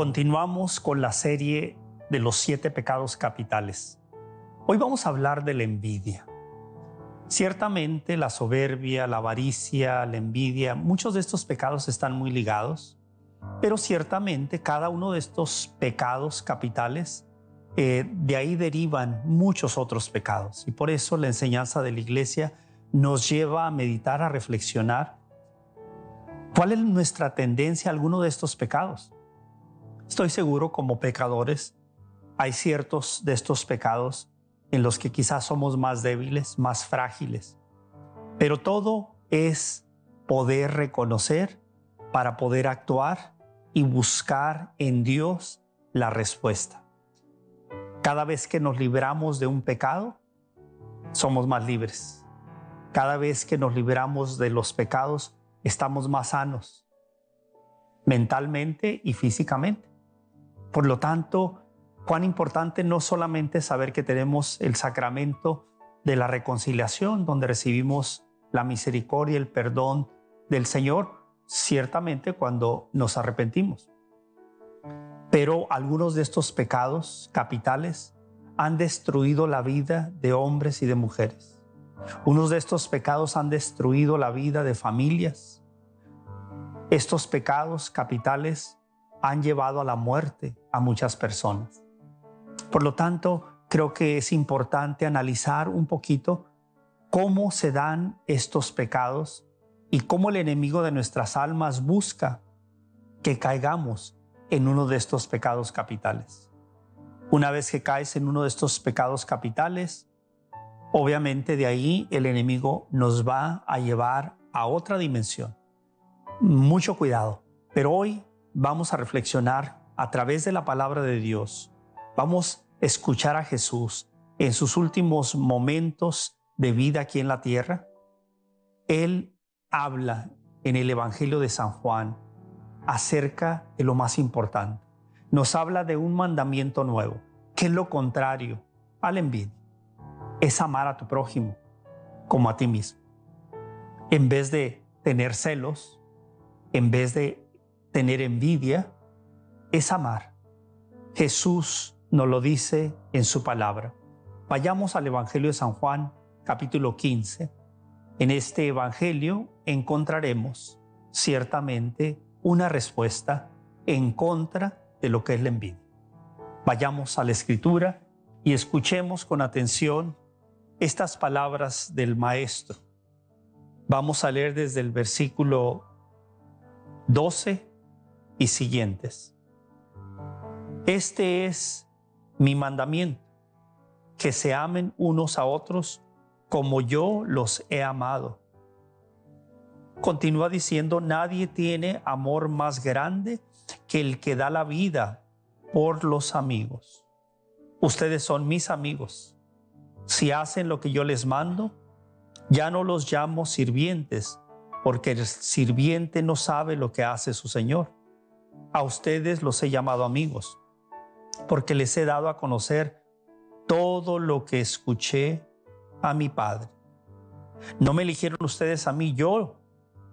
Continuamos con la serie de los siete pecados capitales. Hoy vamos a hablar de la envidia. Ciertamente la soberbia, la avaricia, la envidia, muchos de estos pecados están muy ligados, pero ciertamente cada uno de estos pecados capitales, eh, de ahí derivan muchos otros pecados. Y por eso la enseñanza de la iglesia nos lleva a meditar, a reflexionar cuál es nuestra tendencia a alguno de estos pecados. Estoy seguro como pecadores hay ciertos de estos pecados en los que quizás somos más débiles, más frágiles, pero todo es poder reconocer para poder actuar y buscar en Dios la respuesta. Cada vez que nos libramos de un pecado, somos más libres. Cada vez que nos libramos de los pecados, estamos más sanos, mentalmente y físicamente. Por lo tanto, cuán importante no solamente saber que tenemos el sacramento de la reconciliación, donde recibimos la misericordia y el perdón del Señor, ciertamente cuando nos arrepentimos. Pero algunos de estos pecados capitales han destruido la vida de hombres y de mujeres. Unos de estos pecados han destruido la vida de familias. Estos pecados capitales han llevado a la muerte a muchas personas. Por lo tanto, creo que es importante analizar un poquito cómo se dan estos pecados y cómo el enemigo de nuestras almas busca que caigamos en uno de estos pecados capitales. Una vez que caes en uno de estos pecados capitales, obviamente de ahí el enemigo nos va a llevar a otra dimensión. Mucho cuidado, pero hoy vamos a reflexionar a través de la palabra de Dios. Vamos a escuchar a Jesús en sus últimos momentos de vida aquí en la tierra. Él habla en el Evangelio de San Juan acerca de lo más importante. Nos habla de un mandamiento nuevo, que es lo contrario al envidia. Es amar a tu prójimo como a ti mismo. En vez de tener celos, en vez de tener envidia, es amar. Jesús nos lo dice en su palabra. Vayamos al Evangelio de San Juan, capítulo 15. En este Evangelio encontraremos ciertamente una respuesta en contra de lo que es la envidia. Vayamos a la Escritura y escuchemos con atención estas palabras del Maestro. Vamos a leer desde el versículo 12 y siguientes. Este es mi mandamiento, que se amen unos a otros como yo los he amado. Continúa diciendo, nadie tiene amor más grande que el que da la vida por los amigos. Ustedes son mis amigos. Si hacen lo que yo les mando, ya no los llamo sirvientes, porque el sirviente no sabe lo que hace su Señor a ustedes los he llamado amigos, porque les he dado a conocer todo lo que escuché a mi Padre. No me eligieron ustedes a mí, yo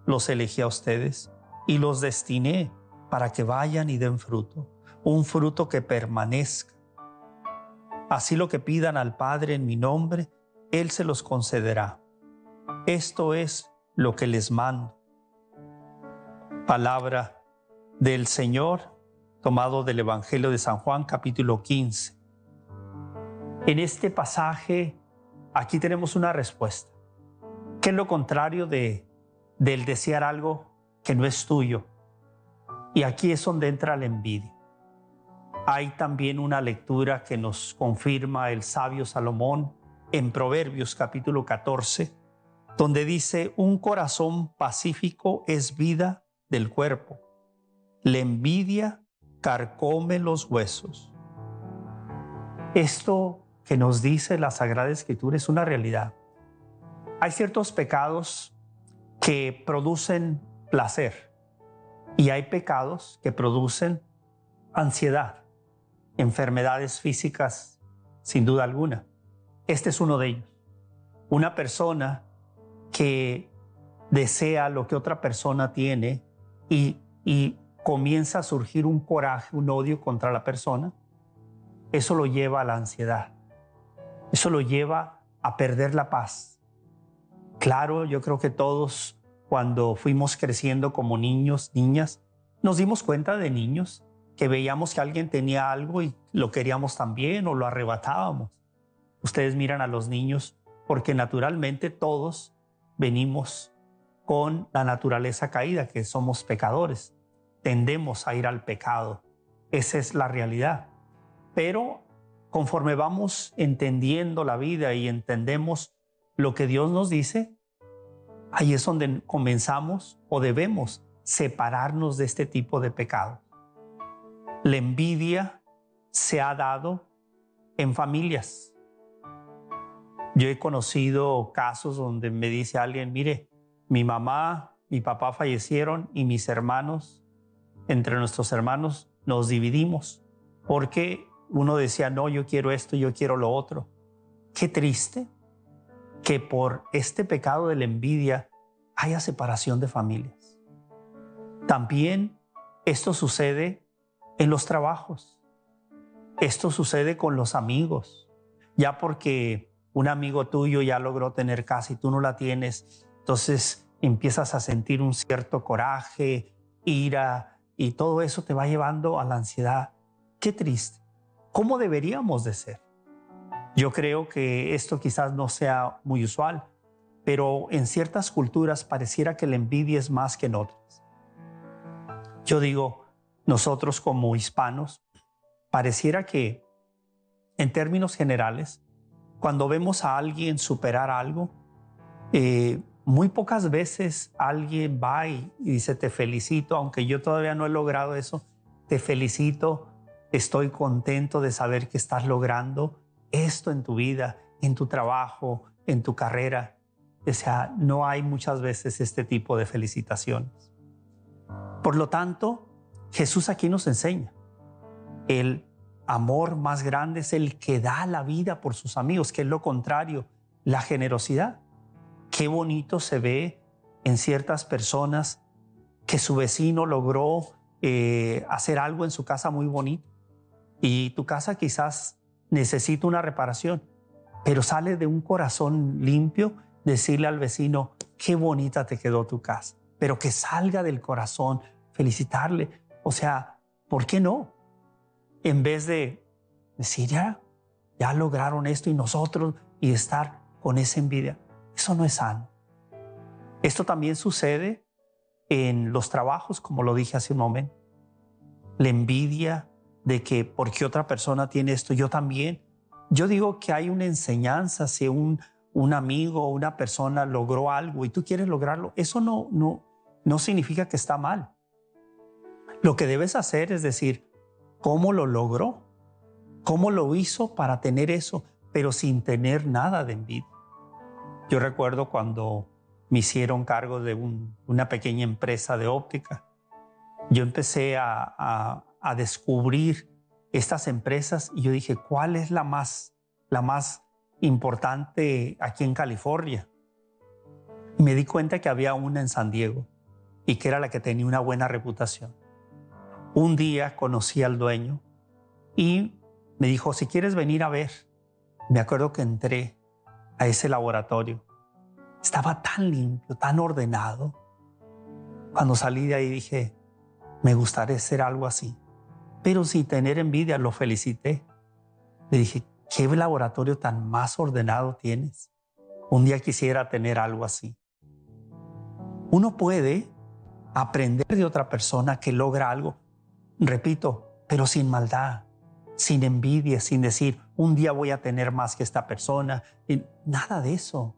los elegí a ustedes y los destiné para que vayan y den fruto, un fruto que permanezca. Así lo que pidan al Padre en mi nombre, Él se los concederá. Esto es lo que les mando. Palabra del Señor tomado del Evangelio de San Juan capítulo 15. En este pasaje, aquí tenemos una respuesta. ¿Qué es lo contrario de, del desear algo que no es tuyo? Y aquí es donde entra la envidia. Hay también una lectura que nos confirma el sabio Salomón en Proverbios capítulo 14, donde dice, un corazón pacífico es vida del cuerpo la envidia carcome los huesos. Esto que nos dice la Sagrada Escritura es una realidad. Hay ciertos pecados que producen placer y hay pecados que producen ansiedad, enfermedades físicas, sin duda alguna. Este es uno de ellos. Una persona que desea lo que otra persona tiene y, y comienza a surgir un coraje, un odio contra la persona, eso lo lleva a la ansiedad. Eso lo lleva a perder la paz. Claro, yo creo que todos cuando fuimos creciendo como niños, niñas, nos dimos cuenta de niños que veíamos que alguien tenía algo y lo queríamos también o lo arrebatábamos. Ustedes miran a los niños porque naturalmente todos venimos con la naturaleza caída, que somos pecadores. Tendemos a ir al pecado. Esa es la realidad. Pero conforme vamos entendiendo la vida y entendemos lo que Dios nos dice, ahí es donde comenzamos o debemos separarnos de este tipo de pecado. La envidia se ha dado en familias. Yo he conocido casos donde me dice alguien, mire, mi mamá, mi papá fallecieron y mis hermanos, entre nuestros hermanos, nos dividimos porque uno decía, no, yo quiero esto, yo quiero lo otro. Qué triste que por este pecado de la envidia haya separación de familias. También esto sucede en los trabajos. Esto sucede con los amigos. Ya porque un amigo tuyo ya logró tener casa y tú no la tienes, entonces empiezas a sentir un cierto coraje, ira, y todo eso te va llevando a la ansiedad. Qué triste. ¿Cómo deberíamos de ser? Yo creo que esto quizás no sea muy usual, pero en ciertas culturas pareciera que la envidia es más que en otras. Yo digo, nosotros como hispanos, pareciera que en términos generales, cuando vemos a alguien superar algo, eh, muy pocas veces alguien va y dice, te felicito, aunque yo todavía no he logrado eso, te felicito, estoy contento de saber que estás logrando esto en tu vida, en tu trabajo, en tu carrera. O sea, no hay muchas veces este tipo de felicitaciones. Por lo tanto, Jesús aquí nos enseña, el amor más grande es el que da la vida por sus amigos, que es lo contrario, la generosidad. Qué bonito se ve en ciertas personas que su vecino logró eh, hacer algo en su casa muy bonito y tu casa quizás necesita una reparación, pero sale de un corazón limpio decirle al vecino, qué bonita te quedó tu casa, pero que salga del corazón, felicitarle. O sea, ¿por qué no? En vez de decir, ya, ya lograron esto y nosotros y estar con esa envidia. Eso no es sano. Esto también sucede en los trabajos, como lo dije hace un momento. La envidia de que porque otra persona tiene esto, yo también. Yo digo que hay una enseñanza, si un, un amigo o una persona logró algo y tú quieres lograrlo, eso no, no, no significa que está mal. Lo que debes hacer es decir, ¿cómo lo logró? ¿Cómo lo hizo para tener eso, pero sin tener nada de envidia? Yo recuerdo cuando me hicieron cargo de una pequeña empresa de óptica, yo empecé a, descubrir estas empresas y yo dije, ¿cuál es la más, la más importante aquí en California? me di cuenta que había una en San Diego y que era la que tenía una buena reputación. Un día conocí al dueño y me dijo, si quieres venir a ver, me acuerdo que entré a ese laboratorio. Estaba tan limpio, tan ordenado. Cuando salí de ahí dije, me gustaría ser algo así. Pero sin tener envidia, lo felicité. Le dije, ¿qué laboratorio tan más ordenado tienes? Un día quisiera tener algo así. Uno puede aprender de otra persona que logra algo, repito, pero sin maldad, sin envidia, sin decir, un día voy a tener más que esta persona. Nada de eso,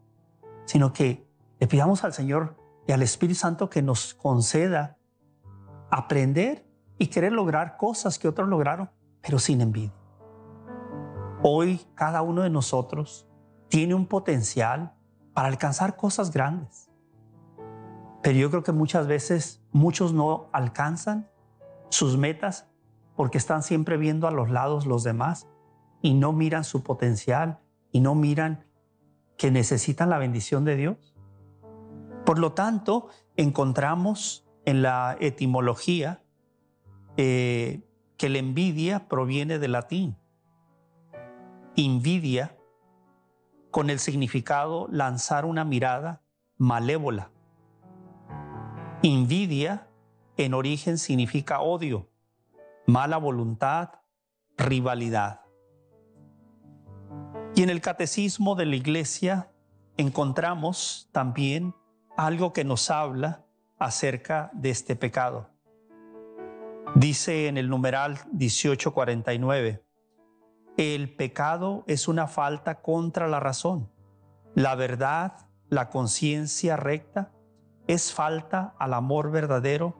sino que le pidamos al Señor y al Espíritu Santo que nos conceda aprender y querer lograr cosas que otros lograron, pero sin envidia. Hoy cada uno de nosotros tiene un potencial para alcanzar cosas grandes. Pero yo creo que muchas veces muchos no alcanzan sus metas porque están siempre viendo a los lados los demás y no miran su potencial y no miran que necesitan la bendición de Dios. Por lo tanto, encontramos en la etimología eh, que la envidia proviene del latín. Invidia, con el significado lanzar una mirada malévola. Invidia en origen significa odio, mala voluntad, rivalidad. Y en el catecismo de la iglesia encontramos también algo que nos habla acerca de este pecado. Dice en el numeral 1849, el pecado es una falta contra la razón. La verdad, la conciencia recta, es falta al amor verdadero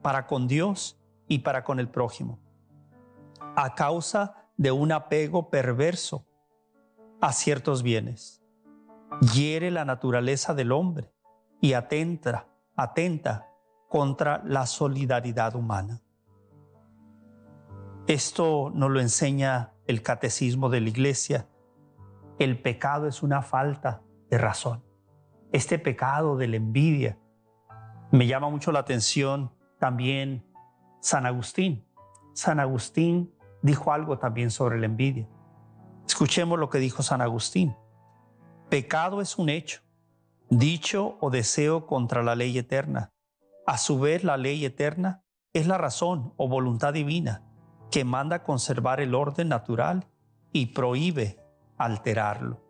para con Dios y para con el prójimo. A causa de un apego perverso a ciertos bienes. Hiere la naturaleza del hombre y atenta, atenta contra la solidaridad humana. Esto nos lo enseña el catecismo de la iglesia. El pecado es una falta de razón. Este pecado de la envidia me llama mucho la atención también San Agustín. San Agustín dijo algo también sobre la envidia. Escuchemos lo que dijo San Agustín. Pecado es un hecho, dicho o deseo contra la ley eterna. A su vez, la ley eterna es la razón o voluntad divina que manda conservar el orden natural y prohíbe alterarlo.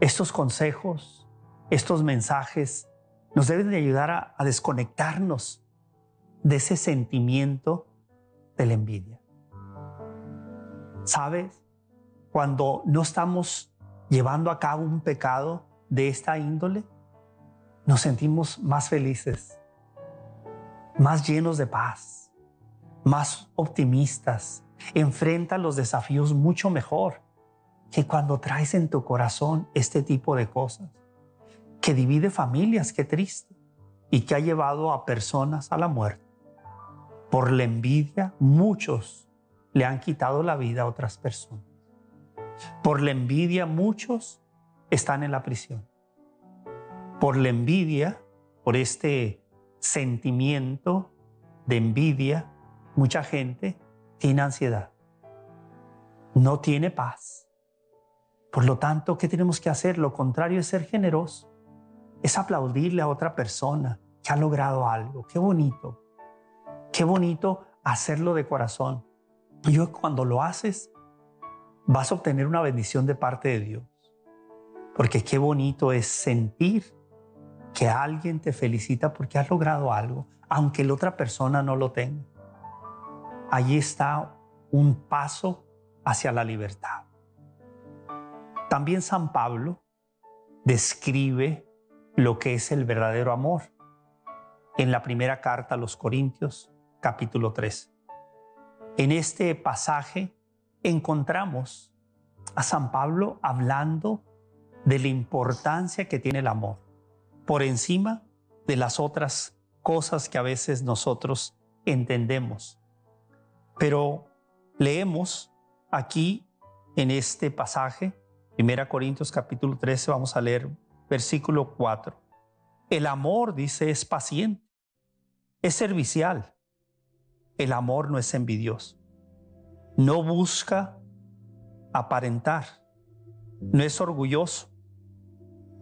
Estos consejos, estos mensajes nos deben de ayudar a, a desconectarnos de ese sentimiento de la envidia. ¿Sabes? Cuando no estamos llevando a cabo un pecado de esta índole, nos sentimos más felices, más llenos de paz, más optimistas, enfrenta los desafíos mucho mejor que cuando traes en tu corazón este tipo de cosas, que divide familias, qué triste, y que ha llevado a personas a la muerte. Por la envidia, muchos le han quitado la vida a otras personas. Por la envidia, muchos están en la prisión por la envidia, por este sentimiento de envidia, mucha gente tiene ansiedad, no tiene paz. Por lo tanto, ¿qué tenemos que hacer? Lo contrario es ser generoso, es aplaudirle a otra persona que ha logrado algo. Qué bonito, qué bonito hacerlo de corazón. Y yo cuando lo haces, vas a obtener una bendición de parte de Dios. Porque qué bonito es sentir que alguien te felicita porque has logrado algo, aunque la otra persona no lo tenga. Allí está un paso hacia la libertad. También San Pablo describe lo que es el verdadero amor en la primera carta a los Corintios, capítulo 3. En este pasaje encontramos a San Pablo hablando de la importancia que tiene el amor por encima de las otras cosas que a veces nosotros entendemos. Pero leemos aquí en este pasaje, 1 Corintios capítulo 13, vamos a leer versículo 4. El amor, dice, es paciente, es servicial. El amor no es envidioso. No busca aparentar, no es orgulloso,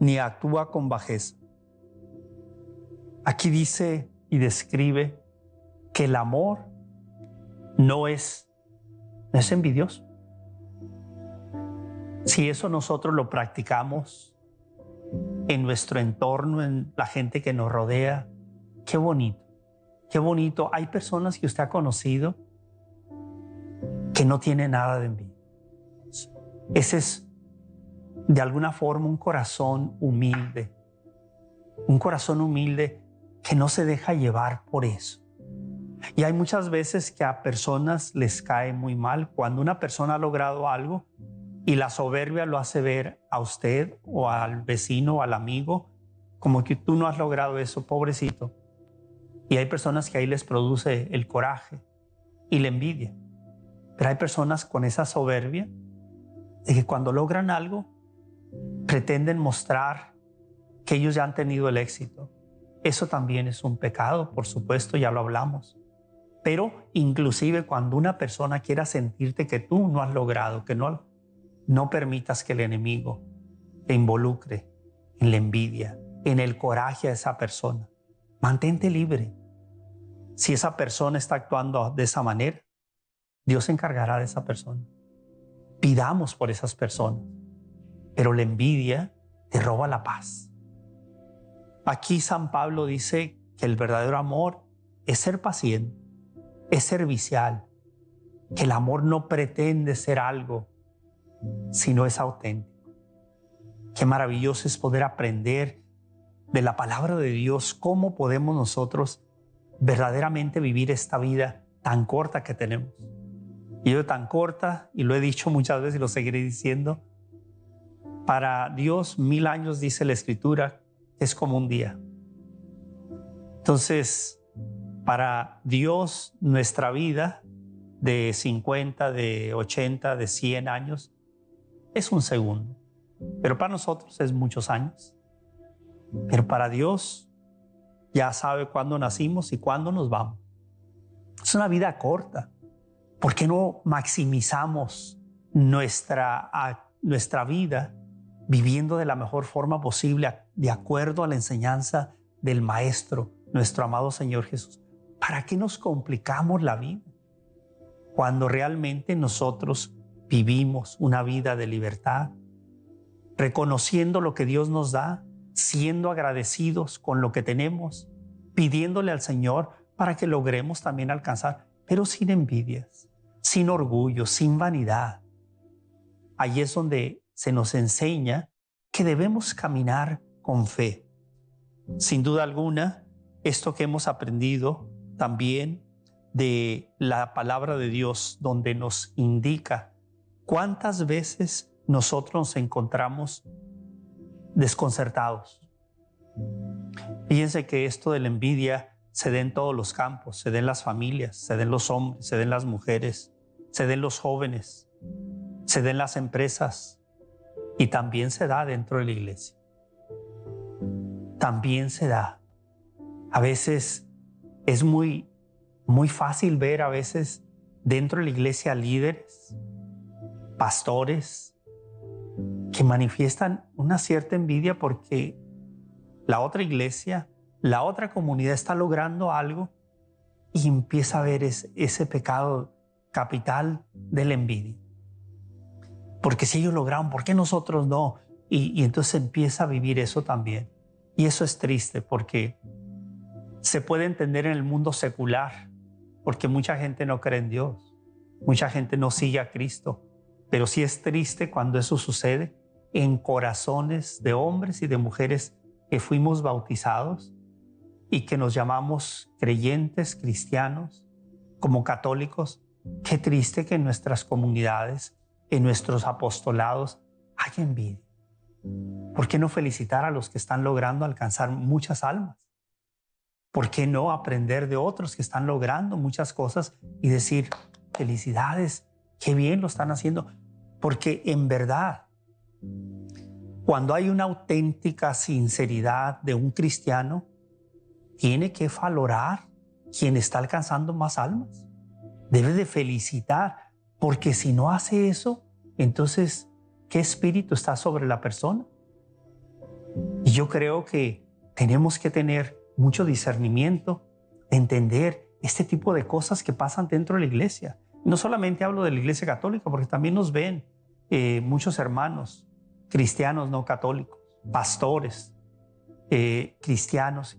ni actúa con bajeza. Aquí dice y describe que el amor no es, no es envidioso. Si eso nosotros lo practicamos en nuestro entorno, en la gente que nos rodea, qué bonito, qué bonito. Hay personas que usted ha conocido que no tienen nada de envidia. Ese es de alguna forma un corazón humilde, un corazón humilde que no se deja llevar por eso. Y hay muchas veces que a personas les cae muy mal cuando una persona ha logrado algo y la soberbia lo hace ver a usted o al vecino o al amigo como que tú no has logrado eso, pobrecito. Y hay personas que ahí les produce el coraje y la envidia. Pero hay personas con esa soberbia de que cuando logran algo pretenden mostrar que ellos ya han tenido el éxito, eso también es un pecado, por supuesto, ya lo hablamos. Pero inclusive cuando una persona quiera sentirte que tú no has logrado, que no, no permitas que el enemigo te involucre en la envidia, en el coraje a esa persona. Mantente libre. Si esa persona está actuando de esa manera, Dios se encargará de esa persona. Pidamos por esas personas. Pero la envidia te roba la paz. Aquí San Pablo dice que el verdadero amor es ser paciente, es servicial, que el amor no pretende ser algo, sino es auténtico. Qué maravilloso es poder aprender de la palabra de Dios cómo podemos nosotros verdaderamente vivir esta vida tan corta que tenemos. Y yo tan corta, y lo he dicho muchas veces y lo seguiré diciendo, para Dios mil años, dice la Escritura, es como un día. Entonces, para Dios nuestra vida de 50, de 80, de 100 años es un segundo. Pero para nosotros es muchos años. Pero para Dios ya sabe cuándo nacimos y cuándo nos vamos. Es una vida corta. ¿Por qué no maximizamos nuestra, nuestra vida viviendo de la mejor forma posible de acuerdo a la enseñanza del Maestro, nuestro amado Señor Jesús? ¿Para qué nos complicamos la vida? Cuando realmente nosotros vivimos una vida de libertad, reconociendo lo que Dios nos da, siendo agradecidos con lo que tenemos, pidiéndole al Señor para que logremos también alcanzar, pero sin envidias, sin orgullo, sin vanidad. Allí es donde se nos enseña que debemos caminar con fe. Sin duda alguna, esto que hemos aprendido también de la palabra de Dios, donde nos indica cuántas veces nosotros nos encontramos desconcertados. Fíjense que esto de la envidia se da en todos los campos, se da en las familias, se da en los hombres, se da en las mujeres, se da en los jóvenes, se da en las empresas y también se da dentro de la iglesia. También se da. A veces es muy, muy fácil ver a veces dentro de la iglesia líderes, pastores, que manifiestan una cierta envidia porque la otra iglesia, la otra comunidad está logrando algo y empieza a ver ese, pecado capital de la envidia. Porque si ellos lograron, ¿por qué nosotros no? Y, y entonces empieza a vivir eso también. Y eso es triste porque se puede entender en el mundo secular, porque mucha gente no cree en Dios, mucha gente no sigue a Cristo, pero sí es triste cuando eso sucede en corazones de hombres y de mujeres que fuimos bautizados y que nos llamamos creyentes, cristianos, como católicos. Qué triste que en nuestras comunidades, en nuestros apostolados, haya envidia. ¿Por qué no felicitar a los que están logrando alcanzar muchas almas? ¿Por qué no aprender de otros que están logrando muchas cosas y decir, felicidades, qué bien lo están haciendo? Porque en verdad cuando hay una auténtica sinceridad de un cristiano, tiene que valorar quien está alcanzando más almas. Debe de felicitar, porque si no hace eso, entonces, ¿qué espíritu está sobre la persona? Y yo creo que tenemos que tener mucho discernimiento, de entender este tipo de cosas que pasan dentro de la iglesia. No solamente hablo de la iglesia católica, porque también nos ven eh, muchos hermanos cristianos no católicos, pastores eh, cristianos.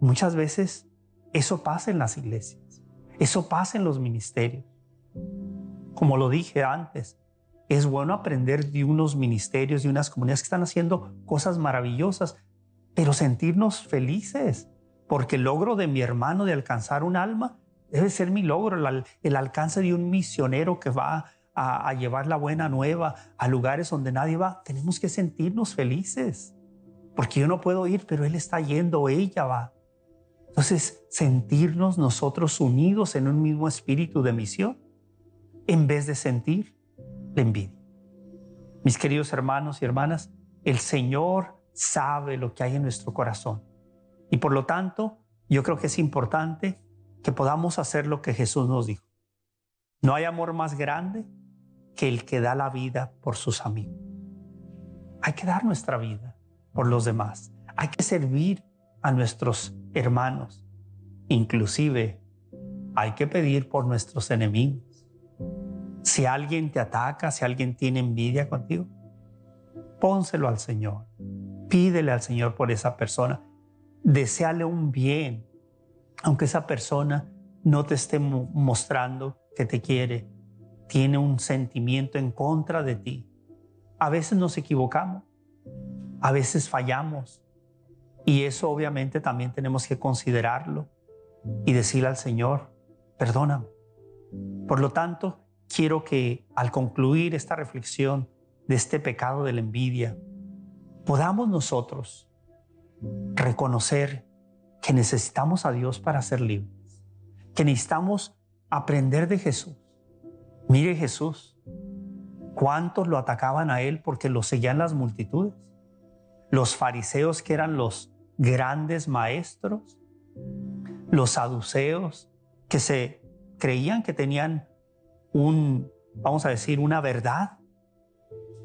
Muchas veces eso pasa en las iglesias, eso pasa en los ministerios. Como lo dije antes, es bueno aprender de unos ministerios, de unas comunidades que están haciendo cosas maravillosas, pero sentirnos felices, porque el logro de mi hermano de alcanzar un alma debe ser mi logro, el, alcance de un misionero que va a, llevar la buena nueva a lugares donde nadie va, tenemos que sentirnos felices. Porque yo no puedo ir, pero Él está yendo, ella va. Entonces, sentirnos nosotros unidos en un mismo espíritu de misión, en vez de sentir la envidia. Mis queridos hermanos y hermanas, el Señor sabe lo que hay en nuestro corazón. Y por lo tanto, yo creo que es importante que podamos hacer lo que Jesús nos dijo. No hay amor más grande que el que da la vida por sus amigos. Hay que dar nuestra vida por los demás. Hay que servir a nuestros hermanos. Inclusive hay que pedir por nuestros enemigos. Si alguien te ataca, si alguien tiene envidia contigo, pónselo al Señor. Pídele al Señor por esa persona. Deseale un bien, aunque esa persona no te esté mostrando que te quiere, tiene un sentimiento en contra de ti. A veces nos equivocamos, a veces fallamos y eso obviamente también tenemos que considerarlo y decirle al Señor, perdóname. Por lo tanto, quiero que al concluir esta reflexión de este pecado de la envidia, podamos nosotros reconocer que necesitamos a Dios para ser libres, que necesitamos aprender de Jesús. Mire Jesús, cuántos lo atacaban a él porque lo seguían las multitudes. Los fariseos que eran los grandes maestros, los saduceos que se creían que tenían un, vamos a decir, una verdad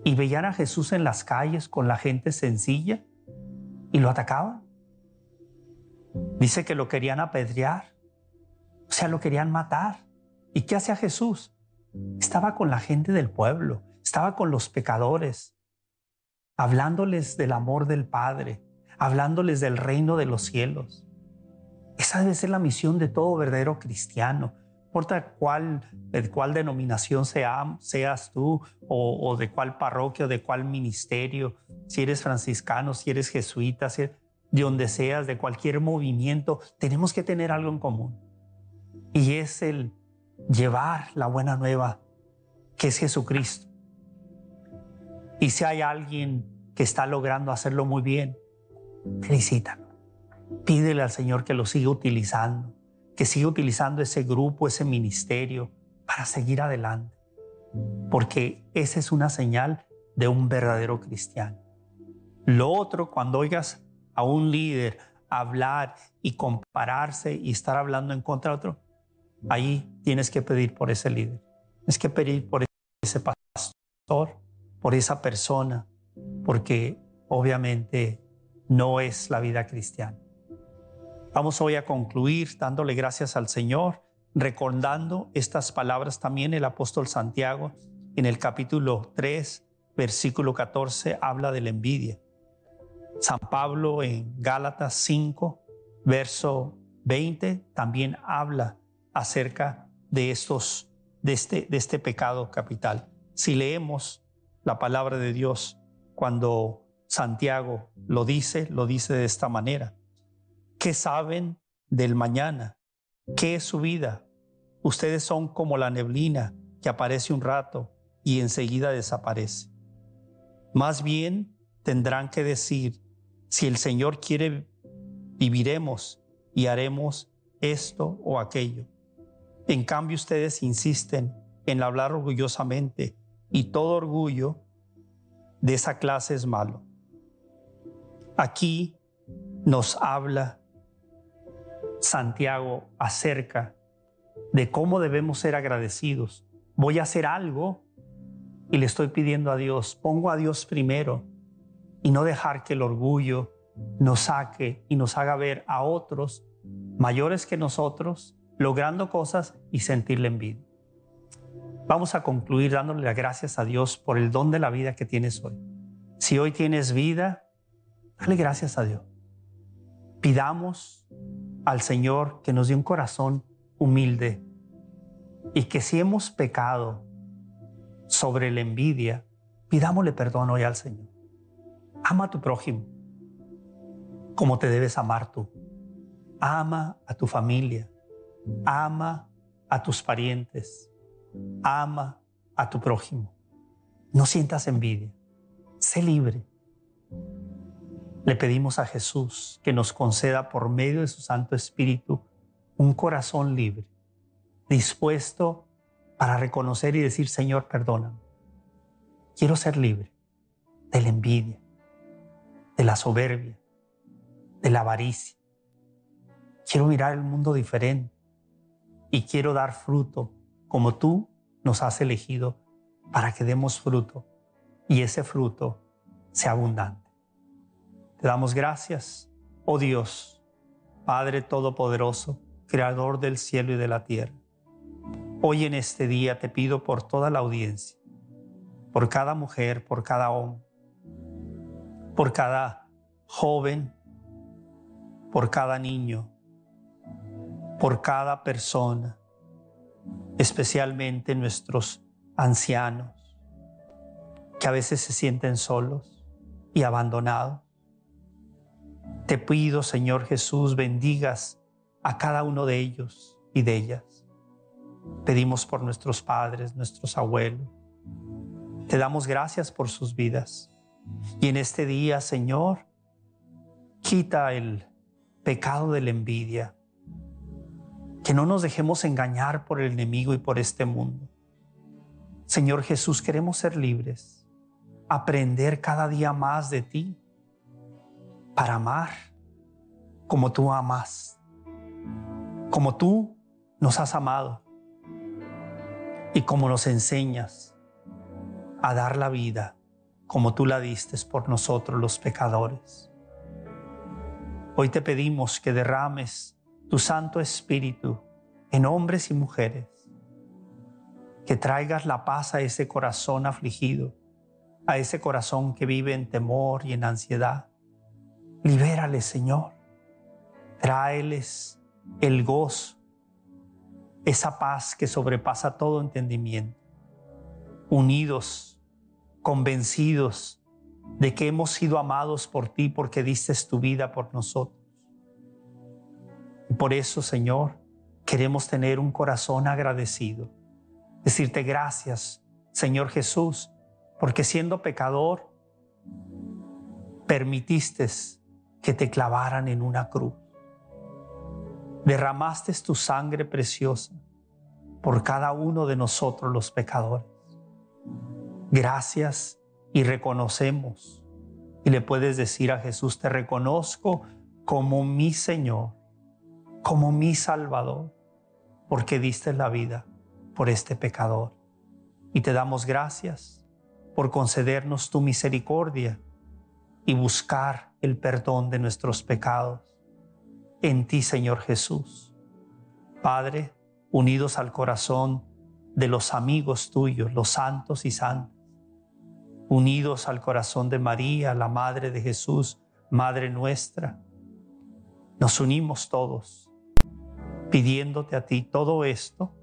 y veían a Jesús en las calles con la gente sencilla y lo atacaban. Dice que lo querían apedrear, o sea, lo querían matar. ¿Y qué hacía Jesús? Estaba con la gente del pueblo, estaba con los pecadores, hablándoles del amor del Padde, hablándoles del reino de los cielos. Esa debe ser la misión de todo verdadero cristiano. No importa cuál, de cuál denominación sea, seas tú, o, de cuál parroquia, o de cuál ministerio, si eres franciscano, si eres jesuita, si de donde seas, de cualquier movimiento, tenemos que tener algo en común. Y es el llevar la buena nueva, que es Jesucristo. Y si hay alguien que está logrando hacerlo muy bien, felicítalo. Pídele al Señor que lo siga utilizando, que siga utilizando ese grupo, ese ministerio para seguir adelante. Porque esa es una señal de un verdadero cristiano. Lo otro, cuando oigas a un líder hablar y compararse y estar hablando en contra de otro, ahí tienes que pedir por ese líder. Tienes que pedir por ese pastor, por esa persona, porque obviamente no es la vida cristiana. Vamos hoy a concluir dándole gracias al Señor, recordando estas palabras también el apóstol Santiago en el capítulo 3, versículo 14, habla de la envidia. San Pablo en Gálatas 5, verso 20, también habla acerca de, estos, de, este, de este pecado capital. Si leemos la palabra de Dios cuando Santiago lo dice, lo dice de esta manera. ¿Qué saben del mañana? ¿Qué es su vida? Ustedes son como la neblina que aparece un rato y enseguida desaparece. Más bien tendrán que decir, si el Señor quiere, viviremos y haremos esto o aquello. En cambio, ustedes insisten en hablar orgullosamente y todo orgullo de esa clase es malo. Aquí nos habla Santiago acerca de cómo debemos ser agradecidos. Voy a hacer algo y le estoy pidiendo a Dios, pongo a Dios primero y no dejar que el orgullo nos saque y nos haga ver a otros mayores que nosotros logrando cosas y sentirle envidia. Vamos a concluir dándole las gracias a Dios por el don de la vida que tienes hoy. Si hoy tienes vida, dale gracias a Dios. Pidamos al Señor que nos dé un corazón humilde y que si hemos pecado sobre la envidia, pidámosle perdón hoy al Señor. Ama a tu prójimo como te debes amar tú. Ama a tu familia, Ama a tus parientes. Ama a tu prójimo. No sientas envidia. Sé libre. Le pedimos a Jesús que nos conceda por medio de su Santo Espíritu un corazón libre, dispuesto para reconocer y decir, Señor, perdóname. Quiero ser libre de la envidia, de la soberbia, de la avaricia. Quiero mirar el mundo diferente y quiero dar fruto como tú nos has elegido para que demos fruto y ese fruto sea abundante. Te damos gracias, oh Dios, Padre Todopoderoso, Creador del cielo y de la tierra. Hoy en este día te pido por toda la audiencia, por cada mujer, por cada hombre, por cada joven, por cada niño, por cada persona, especialmente nuestros ancianos, que a veces se sienten solos y abandonados. Te pido, Señor Jesús, bendigas a cada uno de ellos y de ellas. Pedimos por nuestros padres, nuestros abuelos. Te damos gracias por sus vidas. Y en este día, Señor, quita el pecado de la envidia, que no nos dejemos engañar por el enemigo y por este mundo. Señor Jesús, queremos ser libres, aprender cada día más de ti para amar como tú amas, como tú nos has amado y como nos enseñas a dar la vida como tú la diste por nosotros los pecadores. Hoy te pedimos que derrames tu Santo Espíritu en hombres y mujeres, que traigas la paz a ese corazón afligido, a ese corazón que vive en temor y en ansiedad. Libérales, Señor. Tráeles el gozo, esa paz que sobrepasa todo entendimiento. Unidos, convencidos de que hemos sido amados por ti porque diste tu vida por nosotros por eso, Señor, queremos tener un corazón agradecido. Decirte gracias, Señor Jesús, porque siendo pecador, permitiste que te clavaran en una cruz. Derramaste tu sangre preciosa por cada uno de nosotros los pecadores. Gracias y reconocemos. Y le puedes decir a Jesús, te reconozco como mi Señor como mi Salvador, porque diste la vida por este pecador. Y te damos gracias por concedernos tu misericordia y buscar el perdón de nuestros pecados en ti, Señor Jesús. Padre, unidos al corazón de los amigos tuyos, los santos y santas, unidos al corazón de María, la Madre de Jesús, Madre nuestra, nos unimos todos pidiéndote a ti todo esto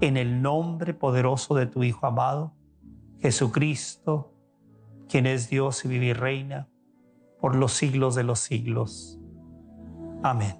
en el nombre poderoso de tu Hijo amado, Jesucristo, quien es Dios y vive y reina por los siglos de los siglos. Amén.